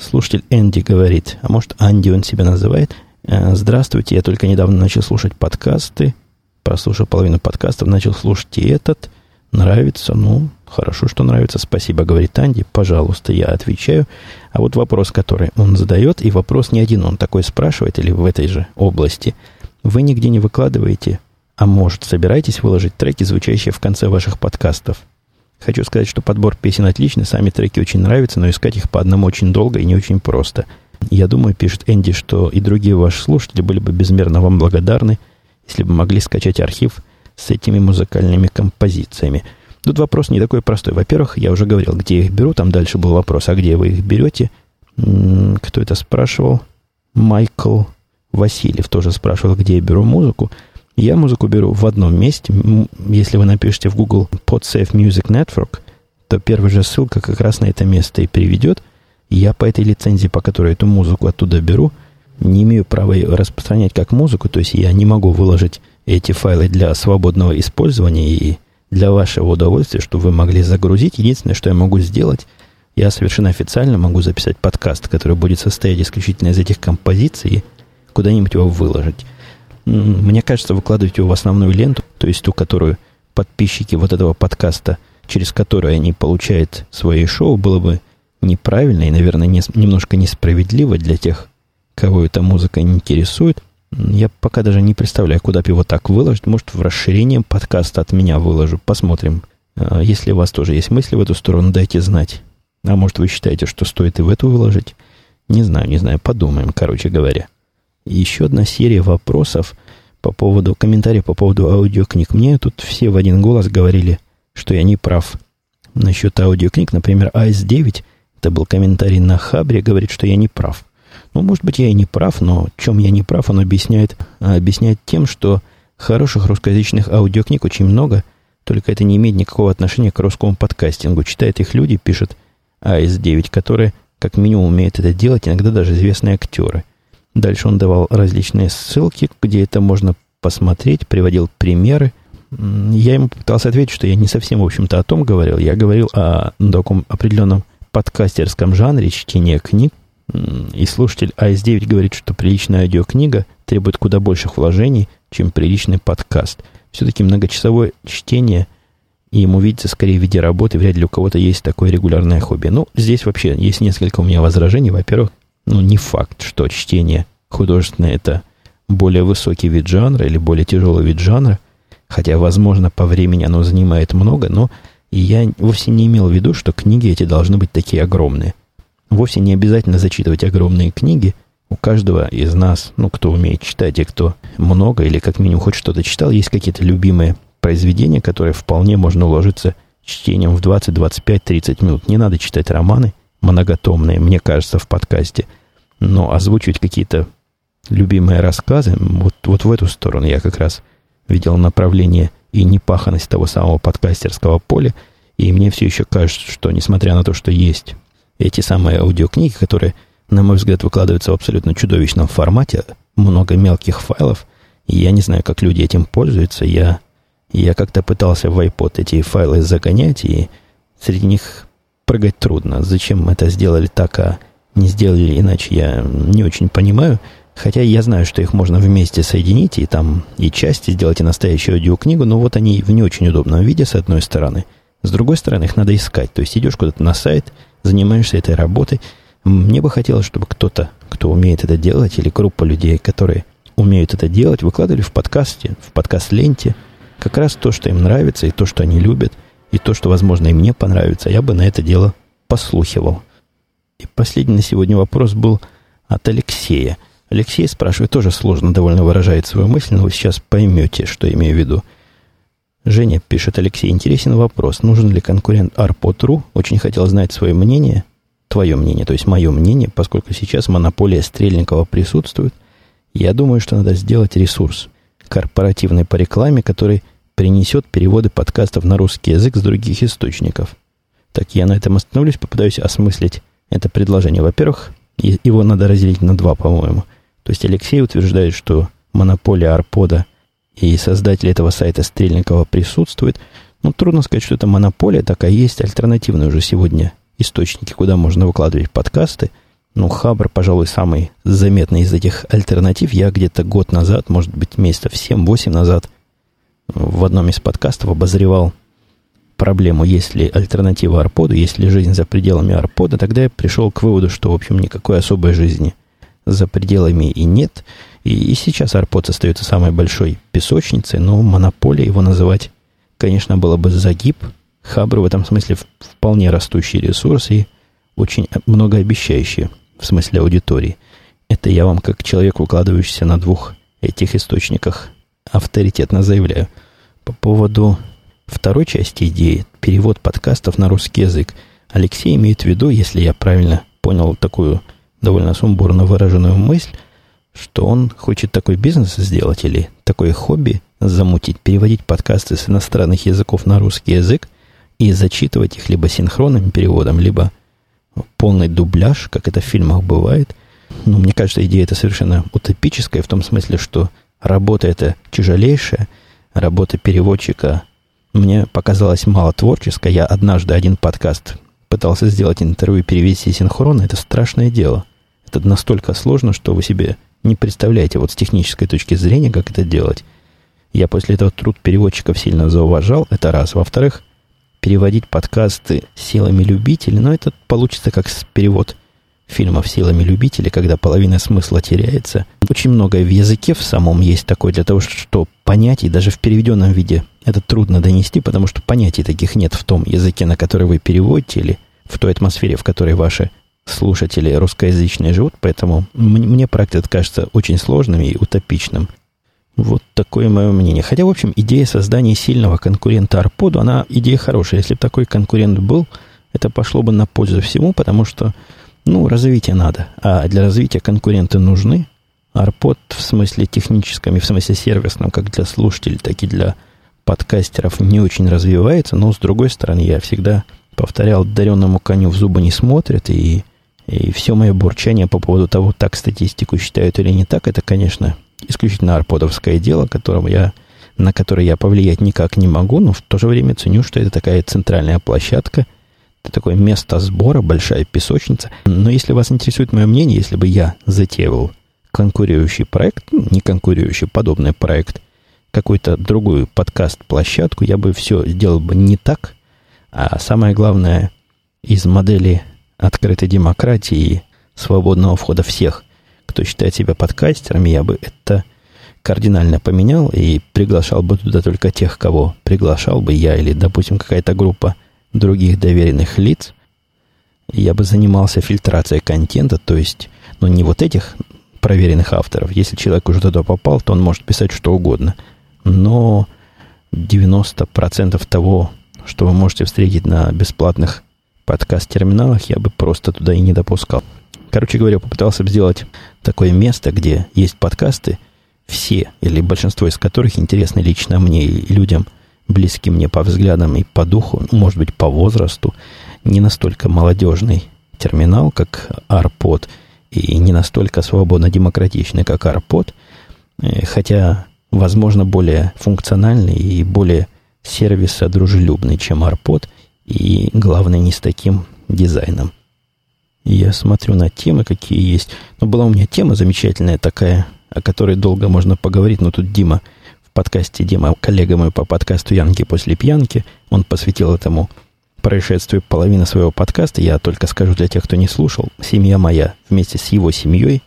Слушатель Энди говорит, а может Анди он себя называет – Э, здравствуйте, я только недавно начал слушать подкасты, прослушал половину подкастов, начал слушать и этот. Нравится, ну, хорошо, что нравится, спасибо, говорит Анди, пожалуйста, я отвечаю. А вот вопрос, который он задает, и вопрос не один, он такой спрашивает, или в этой же области. Вы нигде не выкладываете, а может, собираетесь выложить треки, звучащие в конце ваших подкастов? Хочу сказать, что подбор песен отличный, сами треки очень нравятся, но искать их по одному очень долго и не очень просто – я думаю, пишет Энди, что и другие ваши слушатели были бы безмерно вам благодарны, если бы могли скачать архив с этими музыкальными композициями. Тут вопрос не такой простой. Во-первых, я уже говорил, где их беру. Там дальше был вопрос, а где вы их берете? Кто это спрашивал? Майкл Васильев тоже спрашивал, где я беру музыку. Я музыку беру в одном месте. Если вы напишете в Google PodSafe Music Network, то первая же ссылка как раз на это место и приведет. Я по этой лицензии, по которой эту музыку оттуда беру, не имею права распространять как музыку, то есть я не могу выложить эти файлы для свободного использования и для вашего удовольствия, чтобы вы могли загрузить. Единственное, что я могу сделать, я совершенно официально могу записать подкаст, который будет состоять исключительно из этих композиций, куда-нибудь его выложить. Мне кажется, выкладывать его в основную ленту, то есть ту, которую подписчики вот этого подкаста, через которую они получают свои шоу, было бы неправильно и, наверное, не, немножко несправедливо для тех, кого эта музыка не интересует. Я пока даже не представляю, куда его так выложить. Может, в расширение подкаста от меня выложу. Посмотрим. А, если у вас тоже есть мысли в эту сторону, дайте знать. А может, вы считаете, что стоит и в эту выложить? Не знаю, не знаю. Подумаем, короче говоря. Еще одна серия вопросов по поводу, комментариев по поводу аудиокниг. Мне тут все в один голос говорили, что я не прав насчет аудиокниг. Например, АС-9, это был комментарий на Хабре, говорит, что я не прав. Ну, может быть, я и не прав, но чем я не прав, он объясняет, объясняет тем, что хороших русскоязычных аудиокниг очень много, только это не имеет никакого отношения к русскому подкастингу. Читают их люди, пишет АС-9, которые как минимум умеют это делать, иногда даже известные актеры. Дальше он давал различные ссылки, где это можно посмотреть, приводил примеры. Я ему пытался ответить, что я не совсем, в общем-то, о том говорил. Я говорил о таком определенном подкастерском жанре чтения книг, и слушатель АС9 говорит, что приличная аудиокнига требует куда больших вложений, чем приличный подкаст. Все-таки многочасовое чтение, ему видится скорее в виде работы, вряд ли у кого-то есть такое регулярное хобби. Ну, здесь вообще есть несколько у меня возражений. Во-первых, ну, не факт, что чтение художественное – это более высокий вид жанра или более тяжелый вид жанра, хотя, возможно, по времени оно занимает много, но я вовсе не имел в виду, что книги эти должны быть такие огромные. Вовсе не обязательно зачитывать огромные книги. У каждого из нас, ну, кто умеет читать и кто много или как минимум хоть что-то читал, есть какие-то любимые произведения, которые вполне можно уложиться чтением в 20, 25, 30 минут. Не надо читать романы многотомные, мне кажется, в подкасте. Но озвучивать какие-то любимые рассказы, вот, вот в эту сторону я как раз видел направление и непаханность того самого подкастерского поля. И мне все еще кажется, что несмотря на то, что есть эти самые аудиокниги, которые, на мой взгляд, выкладываются в абсолютно чудовищном формате, много мелких файлов, и я не знаю, как люди этим пользуются. Я, я как-то пытался в iPod эти файлы загонять, и среди них прыгать трудно. Зачем это сделали так, а не сделали иначе, я не очень понимаю. Хотя я знаю, что их можно вместе соединить, и там и части сделать, и настоящую аудиокнигу, но вот они в не очень удобном виде, с одной стороны. С другой стороны, их надо искать. То есть идешь куда-то на сайт, занимаешься этой работой. Мне бы хотелось, чтобы кто-то, кто умеет это делать, или группа людей, которые умеют это делать, выкладывали в подкасте, в подкаст-ленте как раз то, что им нравится, и то, что они любят, и то, что, возможно, и мне понравится. Я бы на это дело послухивал. И последний на сегодня вопрос был от Алексея. Алексей спрашивает, тоже сложно довольно выражает свою мысль, но вы сейчас поймете, что имею в виду. Женя пишет, Алексей, интересен вопрос. Нужен ли конкурент Arpo.ru? Очень хотел знать свое мнение, твое мнение, то есть мое мнение, поскольку сейчас монополия Стрельникова присутствует. Я думаю, что надо сделать ресурс корпоративный по рекламе, который принесет переводы подкастов на русский язык с других источников. Так, я на этом остановлюсь, попытаюсь осмыслить это предложение. Во-первых, его надо разделить на два, по-моему. То есть Алексей утверждает, что монополия Арпода и создатель этого сайта Стрельникова присутствует. Ну, трудно сказать, что это монополия, такая есть альтернативные уже сегодня источники, куда можно выкладывать подкасты. Ну, Хабр, пожалуй, самый заметный из этих альтернатив. Я где-то год назад, может быть, месяцев 7-8 назад в одном из подкастов обозревал проблему, есть ли альтернатива Арподу, есть ли жизнь за пределами Арпода. Тогда я пришел к выводу, что, в общем, никакой особой жизни за пределами и нет – и, и сейчас Арпоц остается самой большой песочницей, но монополия его называть, конечно, было бы загиб. Хабр в этом смысле вполне растущий ресурс и очень многообещающий в смысле аудитории. Это я вам, как человек, укладывающийся на двух этих источниках, авторитетно заявляю. По поводу второй части идеи, перевод подкастов на русский язык, Алексей имеет в виду, если я правильно понял такую довольно сумбурно выраженную мысль, что он хочет такой бизнес сделать или такое хобби замутить, переводить подкасты с иностранных языков на русский язык и зачитывать их либо синхронным переводом, либо полный дубляж, как это в фильмах бывает. Ну, мне кажется, идея это совершенно утопическая в том смысле, что работа это тяжелейшая, работа переводчика мне показалась мало творческой. Я однажды один подкаст пытался сделать интервью и перевести синхронно. Это страшное дело. Это настолько сложно, что вы себе не представляете вот с технической точки зрения, как это делать. Я после этого труд переводчиков сильно зауважал. Это раз. Во-вторых, переводить подкасты силами любителей, но это получится как перевод фильмов силами любителей, когда половина смысла теряется. Очень многое в языке в самом есть такое для того, что понятий даже в переведенном виде это трудно донести, потому что понятий таких нет в том языке, на который вы переводите, или в той атмосфере, в которой ваши слушатели русскоязычные живут. Поэтому мне этот кажется очень сложным и утопичным. Вот такое мое мнение. Хотя, в общем, идея создания сильного конкурента Арподу, она идея хорошая. Если бы такой конкурент был, это пошло бы на пользу всему, потому что ну, развитие надо. А для развития конкуренты нужны. Арпод в смысле техническом и в смысле сервисном, как для слушателей, так и для подкастеров не очень развивается. Но, с другой стороны, я всегда повторял, даренному коню в зубы не смотрят. И, и все мое бурчание по поводу того, так статистику считают или не так, это, конечно, исключительно арподовское дело, которого я, на которое я повлиять никак не могу, но в то же время ценю, что это такая центральная площадка – это такое место сбора, большая песочница. Но если вас интересует мое мнение, если бы я затеял конкурирующий проект, ну, не конкурирующий, подобный проект, какую-то другую подкаст-площадку, я бы все сделал бы не так. А самое главное, из модели открытой демократии и свободного входа всех, кто считает себя подкастерами, я бы это кардинально поменял и приглашал бы туда только тех, кого приглашал бы я или, допустим, какая-то группа других доверенных лиц, я бы занимался фильтрацией контента, то есть, ну, не вот этих проверенных авторов. Если человек уже туда попал, то он может писать что угодно. Но 90% того, что вы можете встретить на бесплатных подкаст-терминалах, я бы просто туда и не допускал. Короче говоря, попытался сделать такое место, где есть подкасты, все или большинство из которых интересны лично мне и людям – близкий мне по взглядам и по духу, ну, может быть, по возрасту, не настолько молодежный терминал, как ARPod, и не настолько свободно-демократичный, как ARPod, э, хотя, возможно, более функциональный и более сервисодружелюбный, чем ARPod, и, главное, не с таким дизайном. Я смотрю на темы, какие есть. Но была у меня тема замечательная такая, о которой долго можно поговорить, но тут Дима подкасте Дима, коллега мой по подкасту «Янки после пьянки». Он посвятил этому происшествию половину своего подкаста. Я только скажу для тех, кто не слушал. Семья моя вместе с его семьей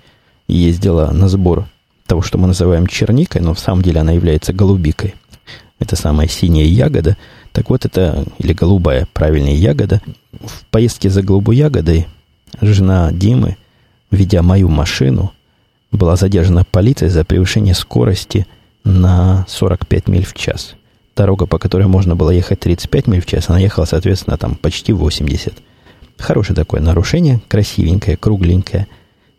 ездила на сбор того, что мы называем черникой, но в самом деле она является голубикой. Это самая синяя ягода. Так вот, это, или голубая, правильная ягода. В поездке за голубой ягодой жена Димы, ведя мою машину, была задержана полицией за превышение скорости на 45 миль в час. Дорога, по которой можно было ехать 35 миль в час, она ехала, соответственно, там почти 80. Хорошее такое нарушение, красивенькое, кругленькое.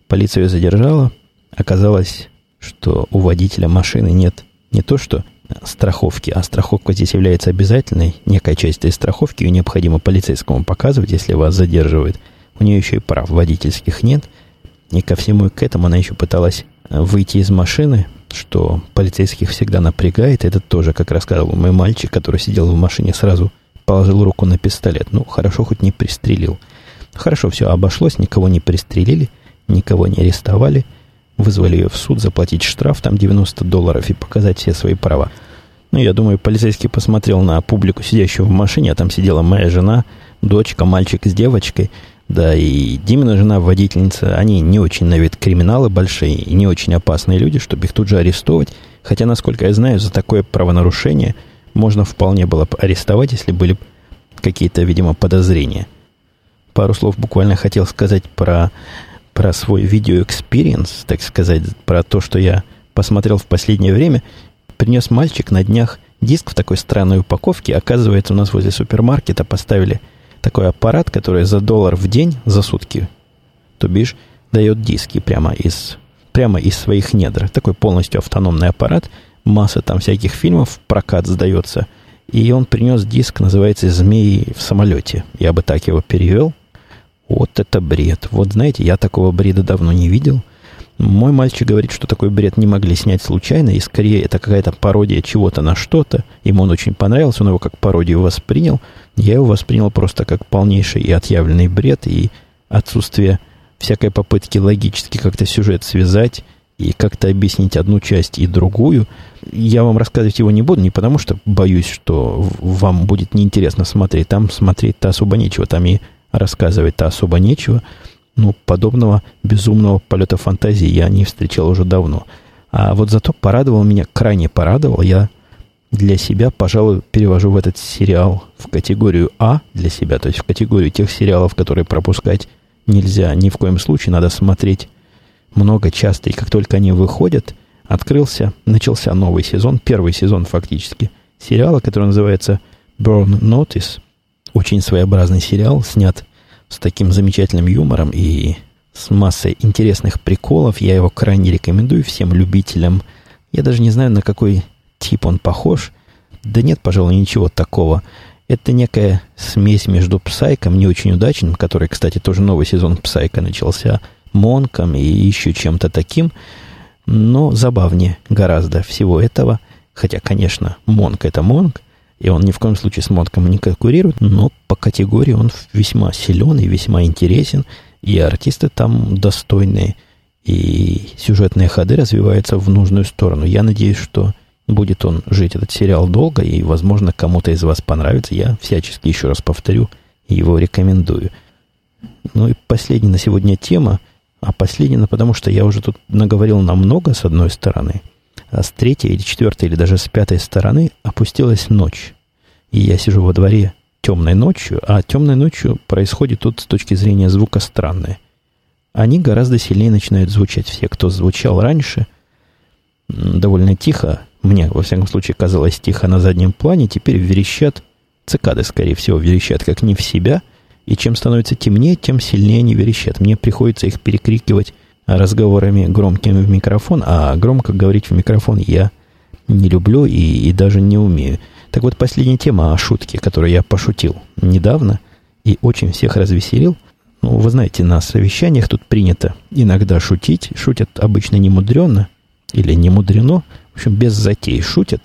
Полиция ее задержала. Оказалось, что у водителя машины нет не то что страховки, а страховка здесь является обязательной. Некая часть этой страховки ее необходимо полицейскому показывать, если вас задерживают. У нее еще и прав водительских нет. И ко всему к этому она еще пыталась выйти из машины, что полицейских всегда напрягает. Это тоже, как рассказывал мой мальчик, который сидел в машине, сразу положил руку на пистолет. Ну, хорошо, хоть не пристрелил. Хорошо, все обошлось, никого не пристрелили, никого не арестовали. Вызвали ее в суд, заплатить штраф, там 90 долларов и показать все свои права. Ну, я думаю, полицейский посмотрел на публику, сидящую в машине, а там сидела моя жена, дочка, мальчик с девочкой – да, и Димина жена, водительница, они не очень на вид криминалы большие и не очень опасные люди, чтобы их тут же арестовать. Хотя, насколько я знаю, за такое правонарушение можно вполне было бы арестовать, если были какие-то, видимо, подозрения. Пару слов буквально хотел сказать про, про свой видео- experience, так сказать, про то, что я посмотрел в последнее время. Принес мальчик на днях диск в такой странной упаковке. Оказывается, у нас возле супермаркета поставили – такой аппарат, который за доллар в день, за сутки, то бишь, дает диски прямо из прямо из своих недр. Такой полностью автономный аппарат. Масса там всяких фильмов прокат сдается. И он принес диск, называется «Змеи в самолете». Я бы так его перевел. Вот это бред. Вот знаете, я такого бреда давно не видел – мой мальчик говорит, что такой бред не могли снять случайно, и скорее это какая-то пародия чего-то на что-то. Ему он очень понравился, он его как пародию воспринял. Я его воспринял просто как полнейший и отъявленный бред, и отсутствие всякой попытки логически как-то сюжет связать и как-то объяснить одну часть и другую. Я вам рассказывать его не буду, не потому что боюсь, что вам будет неинтересно смотреть. Там смотреть-то особо нечего, там и рассказывать-то особо нечего ну, подобного безумного полета фантазии я не встречал уже давно. А вот зато порадовал меня, крайне порадовал. Я для себя, пожалуй, перевожу в этот сериал в категорию А для себя, то есть в категорию тех сериалов, которые пропускать нельзя ни в коем случае, надо смотреть много, часто, и как только они выходят, открылся, начался новый сезон, первый сезон фактически, сериала, который называется Burn Notice. Очень своеобразный сериал, снят с таким замечательным юмором и с массой интересных приколов. Я его крайне рекомендую всем любителям. Я даже не знаю, на какой тип он похож. Да нет, пожалуй, ничего такого. Это некая смесь между Псайком, не очень удачным, который, кстати, тоже новый сезон Псайка начался, Монком и еще чем-то таким, но забавнее гораздо всего этого. Хотя, конечно, Монк это Монк, и он ни в коем случае с Монком не конкурирует, но по категории он весьма силен и весьма интересен, и артисты там достойные, и сюжетные ходы развиваются в нужную сторону. Я надеюсь, что будет он жить, этот сериал, долго, и, возможно, кому-то из вас понравится. Я всячески, еще раз повторю, его рекомендую. Ну и последняя на сегодня тема, а последняя, потому что я уже тут наговорил намного, с одной стороны – а с третьей или четвертой, или даже с пятой стороны опустилась ночь. И я сижу во дворе темной ночью, а темной ночью происходит тут с точки зрения звука странное. Они гораздо сильнее начинают звучать. Все, кто звучал раньше, довольно тихо, мне, во всяком случае, казалось тихо на заднем плане, теперь верещат, цикады, скорее всего, верещат как не в себя, и чем становится темнее, тем сильнее они верещат. Мне приходится их перекрикивать разговорами громкими в микрофон, а громко говорить в микрофон я не люблю и, и даже не умею. Так вот, последняя тема о шутке, которую я пошутил недавно и очень всех развеселил. Ну, вы знаете, на совещаниях тут принято иногда шутить. Шутят обычно не мудрено или не мудрено. В общем, без затей шутят.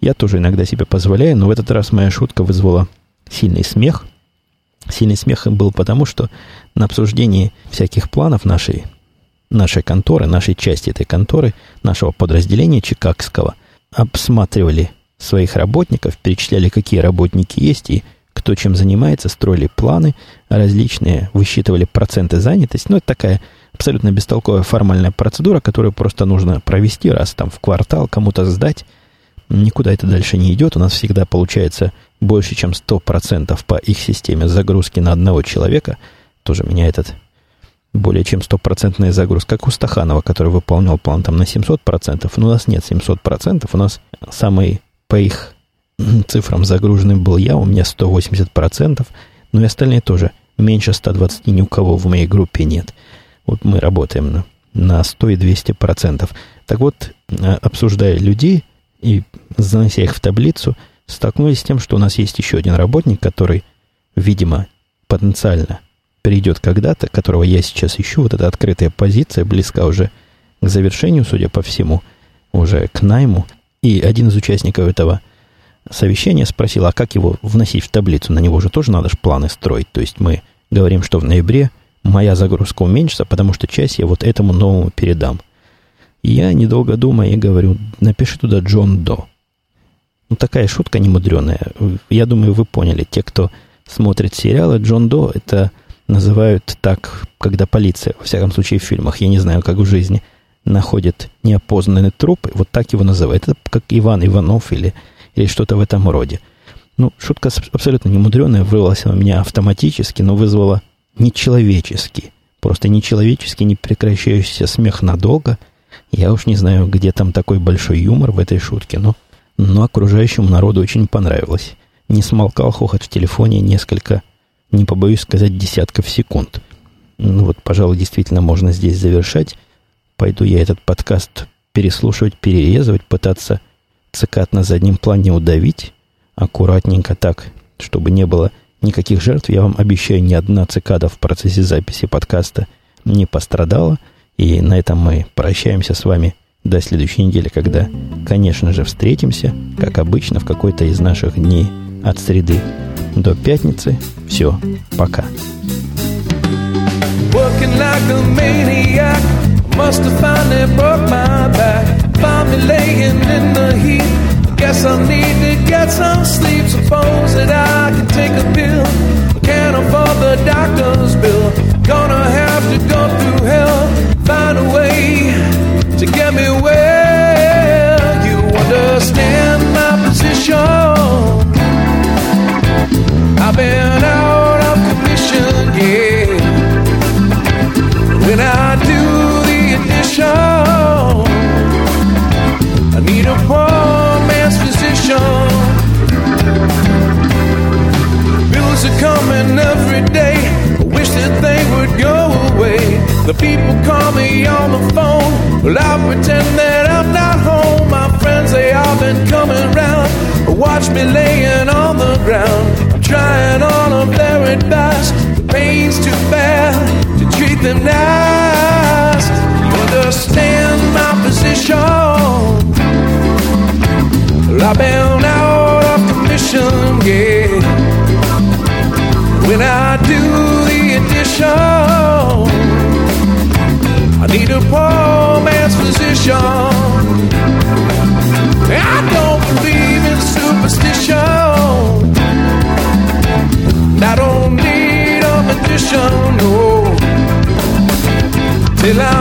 Я тоже иногда себе позволяю, но в этот раз моя шутка вызвала сильный смех. Сильный смех был потому, что на обсуждении всяких планов нашей нашей конторы, нашей части этой конторы, нашего подразделения чикагского, обсматривали своих работников, перечисляли, какие работники есть и кто чем занимается, строили планы различные, высчитывали проценты занятости. Ну, это такая абсолютно бестолковая формальная процедура, которую просто нужно провести раз там в квартал, кому-то сдать. Никуда это дальше не идет. У нас всегда получается больше, чем 100% по их системе загрузки на одного человека. Тоже меня этот более чем стопроцентная загрузка, как у Стаханова, который выполнял план там на 700%, но у нас нет 700%, у нас самый по их цифрам загруженный был я, у меня 180%, но и остальные тоже. Меньше 120 ни у кого в моей группе нет. Вот мы работаем на, на 100 и 200%. Так вот, э, обсуждая людей и занося их в таблицу, столкнулись с тем, что у нас есть еще один работник, который, видимо, потенциально придет когда-то, которого я сейчас ищу, вот эта открытая позиция, близка уже к завершению, судя по всему, уже к найму. И один из участников этого совещания спросил, а как его вносить в таблицу? На него же тоже надо же планы строить. То есть мы говорим, что в ноябре моя загрузка уменьшится, потому что часть я вот этому новому передам. И я, недолго думая, и говорю, напиши туда Джон До. Ну, такая шутка немудреная. Я думаю, вы поняли. Те, кто смотрит сериалы, Джон До – это называют так, когда полиция, во всяком случае в фильмах, я не знаю, как в жизни, находит неопознанный труп, вот так его называют. Это как Иван Иванов или, или что-то в этом роде. Ну, шутка абсолютно немудреная, вырвалась у меня автоматически, но вызвала нечеловеческий, просто нечеловеческий, непрекращающийся смех надолго. Я уж не знаю, где там такой большой юмор в этой шутке, но, но окружающему народу очень понравилось. Не смолкал хохот в телефоне несколько не побоюсь сказать, десятков секунд. Ну вот, пожалуй, действительно можно здесь завершать. пойду я этот подкаст переслушивать, перерезывать, пытаться цикад на заднем плане удавить аккуратненько так, чтобы не было никаких жертв. Я вам обещаю, ни одна цикада в процессе записи подкаста не пострадала. И на этом мы прощаемся с вами до следующей недели, когда, конечно же, встретимся, как обычно, в какой-то из наших дней от среды до пятницы. Все, пока. Working like a maniac, must have finally broke my back. Found me laying in the heat. Guess I need to get some sleep. Suppose that I can take a pill. Can't afford the doctor's bill. Gonna have to go through hell. Find a way to get me where you understand my position. I've been out of commission, yeah. When I do the addition, I need a poor man's physician. Bills are coming every day. I wish that they would go away. The people call me on the phone. Well, I pretend that not home. My friends, they all been coming round. Watch me laying on the ground trying all of their advice. The pain's too bad to treat them nice. You understand my position? Well, I've been out of commission, yeah. When I do the addition, I need a poor man's physician. I don't believe in superstition. I don't need a magician. Till I'm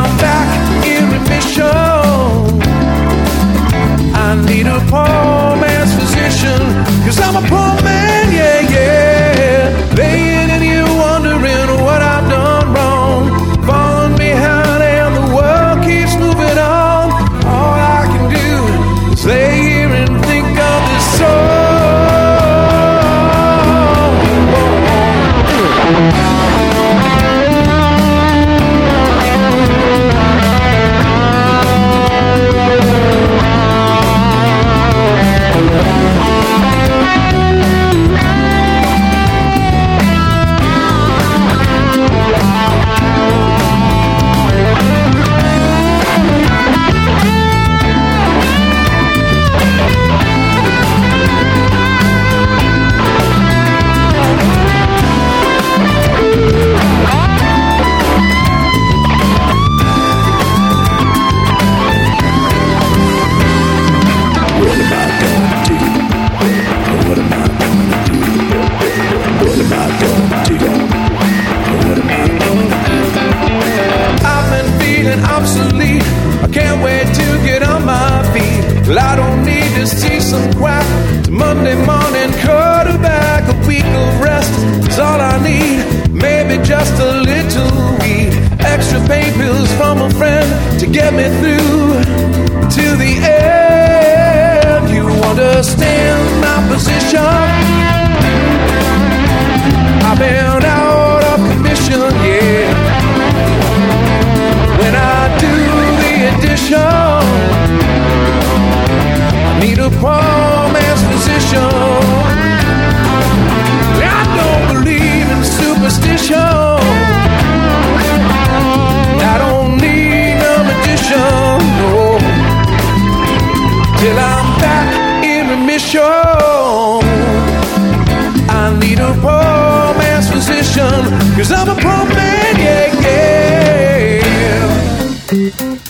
to the end. You understand my position. I've been out of commission, yeah. When I do the addition, I need a poor man's physician. I don't believe in superstition. till I'm back in remission. I need a romance physician, cause I'm a poor man, yeah, yeah.